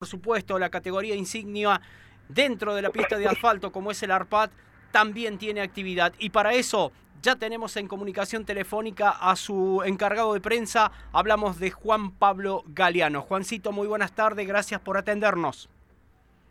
por supuesto, la categoría insignia dentro de la pista de asfalto, como es el ARPAD, también tiene actividad. Y para eso ya tenemos en comunicación telefónica a su encargado de prensa. Hablamos de Juan Pablo Galeano. Juancito, muy buenas tardes, gracias por atendernos.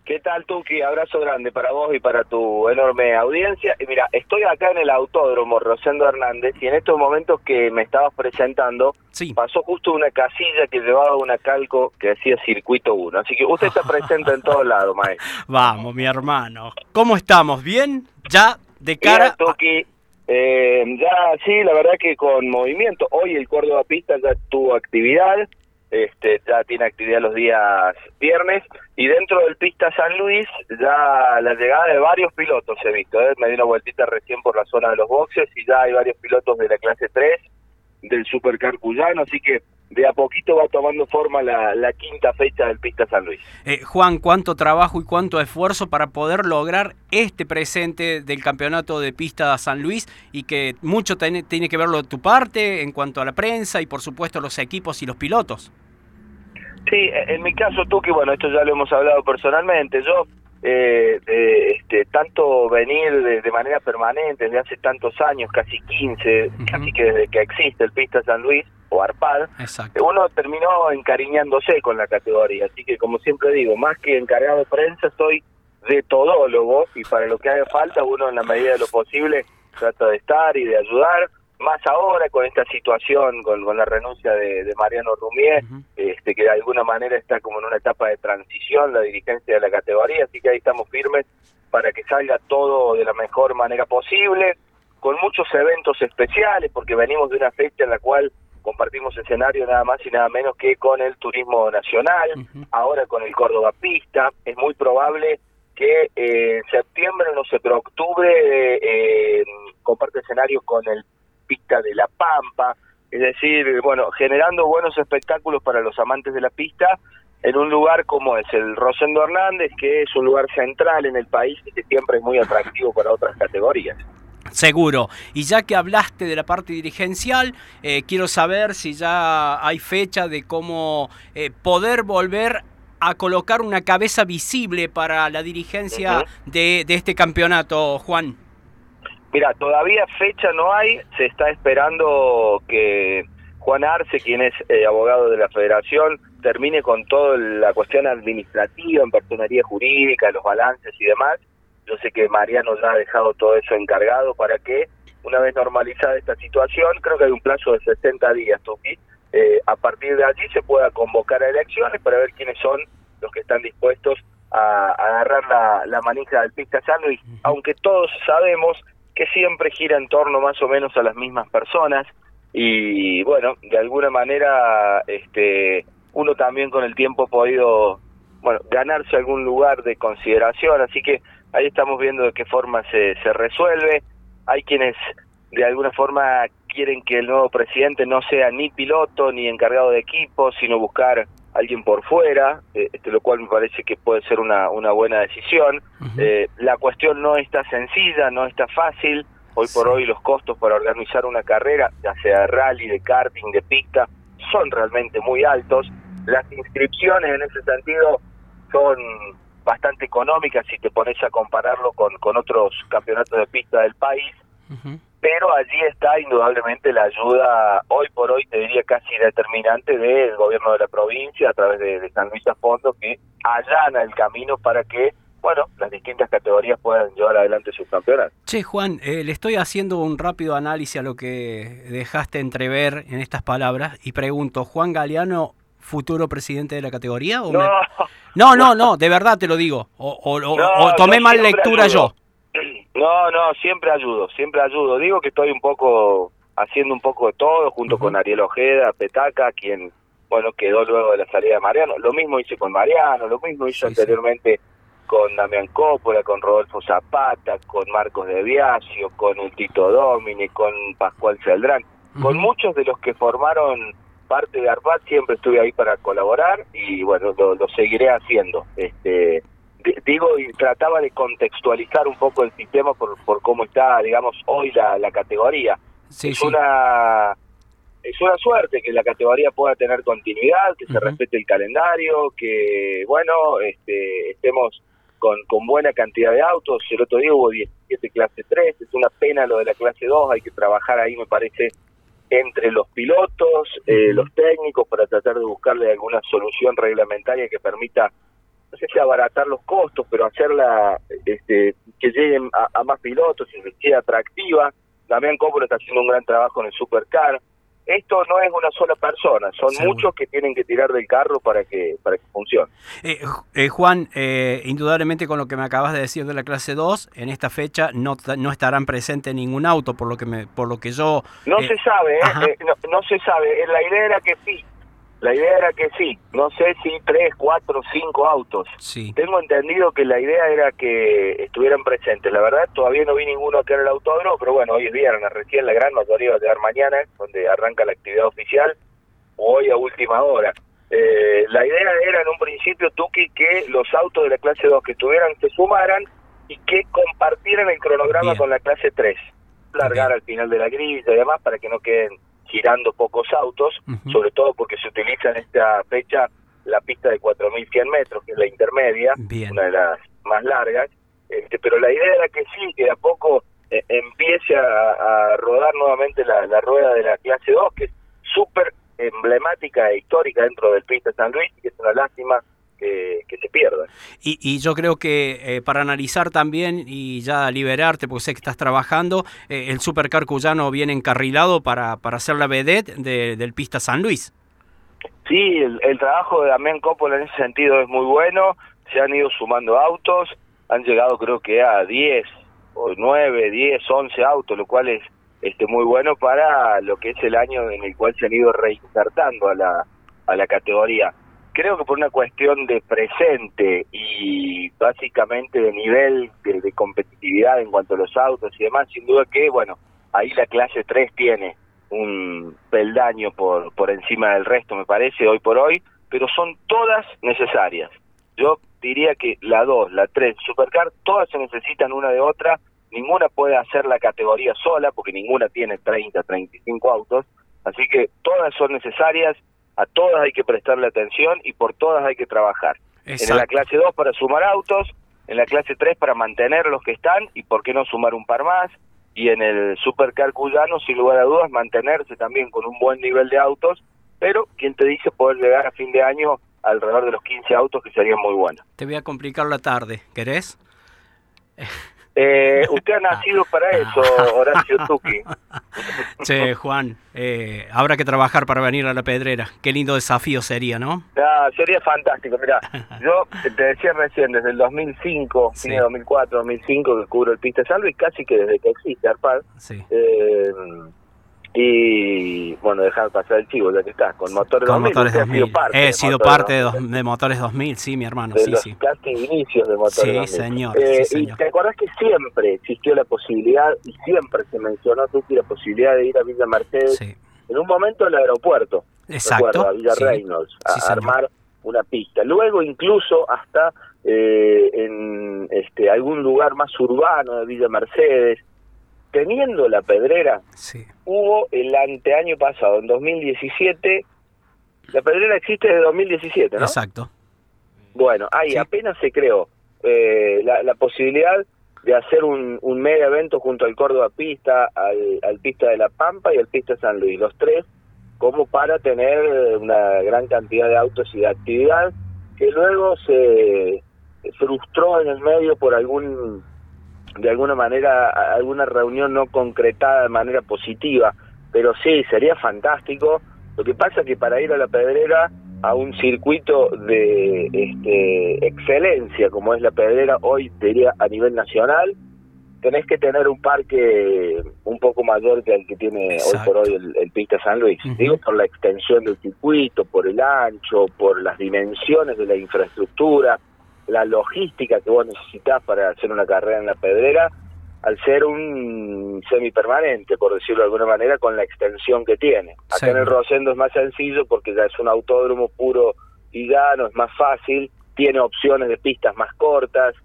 ¿Qué tal, Tuki? Abrazo grande para vos y para tu enorme audiencia. Y mira, estoy acá en el autódromo Rosendo Hernández y en estos momentos que me estabas presentando, pasó justo una casilla que llevaba una calco que decía Circuito 1. Así que usted está presente en todos lados, maestro. Vamos, mi hermano. ¿Cómo estamos? ¿Bien? ¿Ya de cara...? Tuki, eh, ya sí, la verdad que con movimiento. Hoy el Córdoba Pista ya tuvo actividad este, ya tiene actividad los días viernes y dentro del pista San Luis ya la llegada de varios pilotos he visto, ¿eh? me di una vueltita recién por la zona de los boxes y ya hay varios pilotos de la clase 3 del Supercar Cuyano, así que de a poquito va tomando forma la, quinta fecha del Pista San Luis. Eh, Juan, ¿cuánto trabajo y cuánto esfuerzo para poder lograr este presente del campeonato de Pista San Luis y que mucho tiene, tiene que verlo de tu parte en cuanto a la prensa y por supuesto los equipos y los pilotos? Sí, en mi caso, tú que bueno, esto ya lo hemos hablado personalmente, yo eh, este, tanto venir de, manera permanente desde hace tantos años, casi 15, casi que desde que existe el Pista San Luis o Arpad, uno terminó encariñándose con la categoría. Así que, como siempre digo, más que encargado de prensa, soy de todólogo y para lo que haga falta, uno en la medida de lo posible trata de estar y de ayudar más ahora con esta situación, con, la renuncia de, Mariano Rumier, este, que de alguna manera está como en una etapa de transición la dirigencia de la categoría, así que ahí estamos firmes para que salga todo de la mejor manera posible, con muchos eventos especiales, porque venimos de una fecha en la cual compartimos escenario nada más y nada menos que con el turismo nacional, ahora con el Córdoba Pista, es muy probable que eh, en septiembre, no sé, pero octubre eh, comparte escenario con el pista de La Pampa, es decir, bueno, generando buenos espectáculos para los amantes de la pista en un lugar como es el Rosendo Hernández, que es un lugar central en el país y que siempre es muy atractivo para otras categorías. Seguro. Y ya que hablaste de la parte dirigencial, eh, quiero saber si ya hay fecha de cómo eh, poder volver a colocar una cabeza visible para la dirigencia de, de este campeonato, Juan. Mira, todavía fecha no hay, se está esperando que Juan Arce, quien es eh, abogado de la federación, termine con toda la cuestión administrativa, en personería jurídica, los balances y demás. Yo sé que Mariano ya ha dejado todo eso encargado para que, una vez normalizada esta situación, creo que hay un plazo de 60 días, Tuki, eh, a partir de allí se pueda convocar a elecciones para ver quiénes son los que están dispuestos a, agarrar la, la manija del pista sano y aunque todos sabemos que siempre gira en torno más o menos a las mismas personas y bueno, de alguna manera este uno también con el tiempo ha podido bueno, ganarse algún lugar de consideración, así que ahí estamos viendo de qué forma se, se resuelve. Hay quienes de alguna forma quieren que el nuevo presidente no sea ni piloto ni encargado de equipo, sino buscar alguien por fuera, eh, este, lo cual me parece que puede ser una, una buena decisión. Eh, la cuestión no está sencilla, no está fácil. Hoy por hoy los costos para organizar una carrera, ya sea de rally, de karting, de pista, son realmente muy altos. Las inscripciones en ese sentido son bastante económicas si te pones a compararlo con, con otros campeonatos de pista del país pero allí está indudablemente la ayuda, hoy por hoy te diría casi determinante del gobierno de la provincia a través de, San Luis a Fondo que allana el camino para que bueno, las distintas categorías puedan llevar adelante sus campeonatos. Che, Juan, eh, le estoy haciendo un rápido análisis a lo que dejaste entrever en estas palabras y pregunto, ¿Juan Galeano futuro presidente de la categoría? O no, no, no, no, de verdad te lo digo. O, tomé mal lectura yo. No, no, siempre ayudo, siempre ayudo. Digo que estoy un poco haciendo un poco de todo junto con Ariel Ojeda, Petaca, quien, bueno, quedó luego de la salida de Mariano. Lo mismo hice con Mariano, lo mismo hice anteriormente con Damián Cópola, con Rodolfo Zapata, con Marcos de Biasio, con un Tito Domini, con Pascual Celdrán. Con muchos de los que formaron parte de ARPAT siempre estuve ahí para colaborar y bueno, lo, lo seguiré haciendo. Este, digo, y trataba de contextualizar un poco el sistema por, por cómo está, digamos, hoy la, la categoría. es una es una suerte que la categoría pueda tener continuidad, que se respete el calendario, que, bueno, este, estemos con, con buena cantidad de autos. El otro día hubo 17 clase 3, es una pena lo de la clase 2, hay que trabajar ahí, me parece, entre los pilotos, eh, los técnicos, para tratar de buscarle alguna solución reglamentaria que permita, no sé si abaratar los costos, pero hacerla este, que lleguen a, más pilotos y que sea atractiva. Damián Coppola está haciendo un gran trabajo en el Supercar. Esto no es una sola persona, son muchos que tienen que tirar del carro para que para que funcione. Eh, eh, Juan, eh, indudablemente con lo que me acabas de decir de la clase 2, en esta fecha no, no estarán presentes ningún auto, por lo que me, por lo que yo... No se sabe, no, no, se sabe, la idea era que sí, la idea era que sí, no sé si tres, cuatro, cinco autos. Sí. Tengo entendido que la idea era que estuvieran presentes. La verdad, todavía no vi ninguno acá en el autódromo, pero bueno, hoy es viernes, recién la gran mayoría va a llegar mañana, donde arranca la actividad oficial, hoy a última hora. Eh, la idea era en un principio, Tuki, que los autos de la clase 2 que estuvieran se sumaran y que compartieran el cronograma con la clase 3. Largar al final de la grilla y demás para que no queden girando pocos autos, sobre todo porque se utiliza en esta fecha la pista de 4.100 metros, que es la intermedia, una de las más largas, este, pero la idea era que sí, que a poco eh, empiece a, rodar nuevamente la, la, rueda de la clase 2, que es súper emblemática e histórica dentro del pista San Luis, que es una lástima que, se pierda. Y, yo creo que eh, para analizar también y ya liberarte, porque sé que estás trabajando, eh, el Supercar Cuyano viene encarrilado para, para hacer la vedette del Pista San Luis. Sí, el, trabajo de Damián Coppola en ese sentido es muy bueno, se han ido sumando autos, han llegado creo que a 10 o 9, 10, 11 autos, lo cual es este muy bueno para lo que es el año en el cual se han ido reinsertando a la, a la categoría creo que por una cuestión de presente y básicamente de nivel de, competitividad en cuanto a los autos y demás, sin duda que, bueno, ahí la clase 3 tiene un peldaño por, por encima del resto, me parece, hoy por hoy, pero son todas necesarias. Yo diría que la 2, la 3, Supercar, todas se necesitan una de otra, ninguna puede hacer la categoría sola, porque ninguna tiene 30, 35 autos, así que todas son necesarias, a todas hay que prestarle atención y por todas hay que trabajar. En la clase 2 para sumar autos, en la clase 3 para mantener los que están y por qué no sumar un par más, y en el Supercar Cuyano, sin lugar a dudas, mantenerse también con un buen nivel de autos, pero quien te dice poder llegar a fin de año alrededor de los 15 autos que serían muy buenos. Te voy a complicar la tarde, ¿querés? Eh, usted ha nacido para eso, Horacio Tuki. Che, Juan, eh, habrá que trabajar para venir a la pedrera. Qué lindo desafío sería, ¿no? sería fantástico. Mira, yo te decía recién, desde el 2005, sí. 2004, 2005, que cubro el Pista Salvo y casi que desde que existe Arpad. Sí. Eh, y bueno, dejar pasar el chivo, ya que está, con motores con 2000. Motores 2000. He sido parte, He sido parte de, Motores 2000, sí, mi hermano. De sí, los sí. casi inicios de Motores sí, 2000. Señor, eh, sí, señor. Y te acordás que siempre existió la posibilidad, y siempre se mencionó, Tuki, la posibilidad de ir a Villa Mercedes, sí. en un momento al aeropuerto, Exacto. Recuerdo, a Villa Reynolds, a armar una pista. Luego incluso hasta eh, en este algún lugar más urbano de Villa Mercedes, teniendo la pedrera, sí. Hubo el anteaño pasado, en 2017, la pedrera existe desde 2017, ¿no? Exacto. Bueno, ahí apenas se creó eh, la, la, posibilidad de hacer un, un mega evento junto al Córdoba Pista, al, al Pista de la Pampa y al Pista San Luis, los tres, como para tener una gran cantidad de autos y de actividad, que luego se frustró en el medio por algún de alguna manera alguna reunión no concretada de manera positiva, pero sí, sería fantástico. Lo que pasa es que para ir a la Pedrera, a un circuito de este, excelencia como es la Pedrera, hoy diría a nivel nacional, tenés que tener un parque un poco mayor que el que tiene hoy por hoy el, Pista San Luis. Digo, por la extensión del circuito, por el ancho, por las dimensiones de la infraestructura la logística que vos necesitas para hacer una carrera en la pedrera, al ser un semipermanente, por decirlo de alguna manera, con la extensión que tiene. Acá en el Rosendo es más sencillo porque ya es un autódromo puro y llano, es más fácil, tiene opciones de pistas más cortas,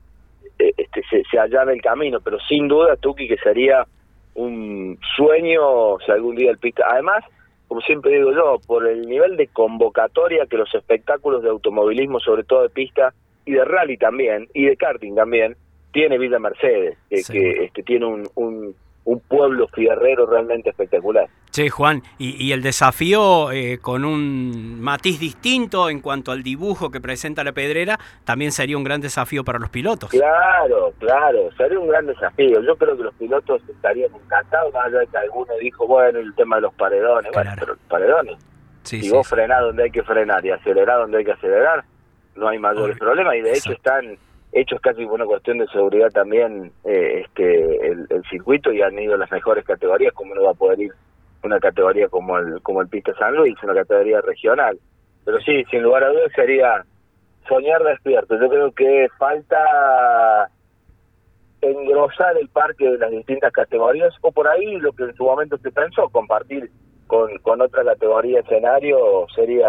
eh, este, se, se allana el camino, pero sin duda, Tuki, que sería un sueño si algún día el pista. Además, como siempre digo yo, por el nivel de convocatoria que los espectáculos de automovilismo, sobre todo de pista y de rally también, y de karting también, tiene Villa Mercedes, que, que este, tiene un, un, un pueblo fierrero realmente espectacular. Sí, Juan, y, el desafío eh, con un matiz distinto en cuanto al dibujo que presenta la pedrera, también sería un gran desafío para los pilotos. Claro, claro, sería un gran desafío. Yo creo que los pilotos estarían encantados, más allá de que alguno dijo, bueno, el tema de los paredones, bueno, pero paredones, si vos frenás donde hay que frenar y acelerar donde hay que acelerar, no hay mayores problemas, y de hecho están hechos casi por una cuestión de seguridad también eh, este el, circuito y han ido las mejores categorías, como no va a poder ir una categoría como el como el Pista San Luis, una categoría regional. Pero sí, sin lugar a dudas sería soñar despierto. Yo creo que falta engrosar el parque de las distintas categorías o por ahí lo que en su momento se pensó, compartir con, con otra categoría escenario sería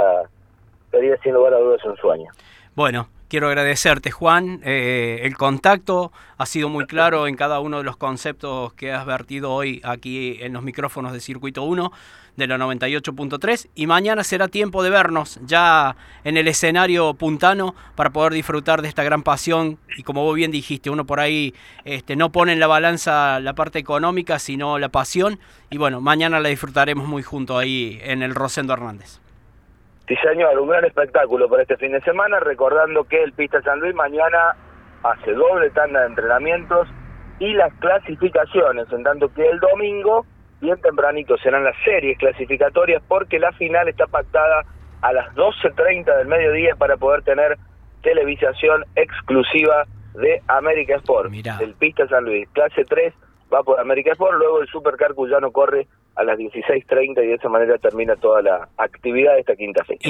sería sin lugar a dudas un sueño. Bueno, Quiero agradecerte, Juan. Eh, el contacto ha sido muy claro en cada uno de los conceptos que has vertido hoy aquí en los micrófonos de Circuito 1 de la 98.3 y mañana será tiempo de vernos ya en el escenario puntano para poder disfrutar de esta gran pasión y como vos bien dijiste, uno por ahí este, no pone en la balanza la parte económica sino la pasión y bueno, mañana la disfrutaremos muy junto ahí en el Rosendo Hernández. Sí, señor, un gran espectáculo para este fin de semana, recordando que el Pista San Luis mañana hace doble tanda de entrenamientos y las clasificaciones, en tanto que el domingo, bien tempranito, serán las series clasificatorias porque la final está pactada a las 12.30 del mediodía para poder tener televisación exclusiva de América Sport, el Pista San Luis, clase 3 va por América Sport, luego el Supercar Cuyano corre a las 16.30 y de esa manera termina toda la actividad de esta quinta fecha.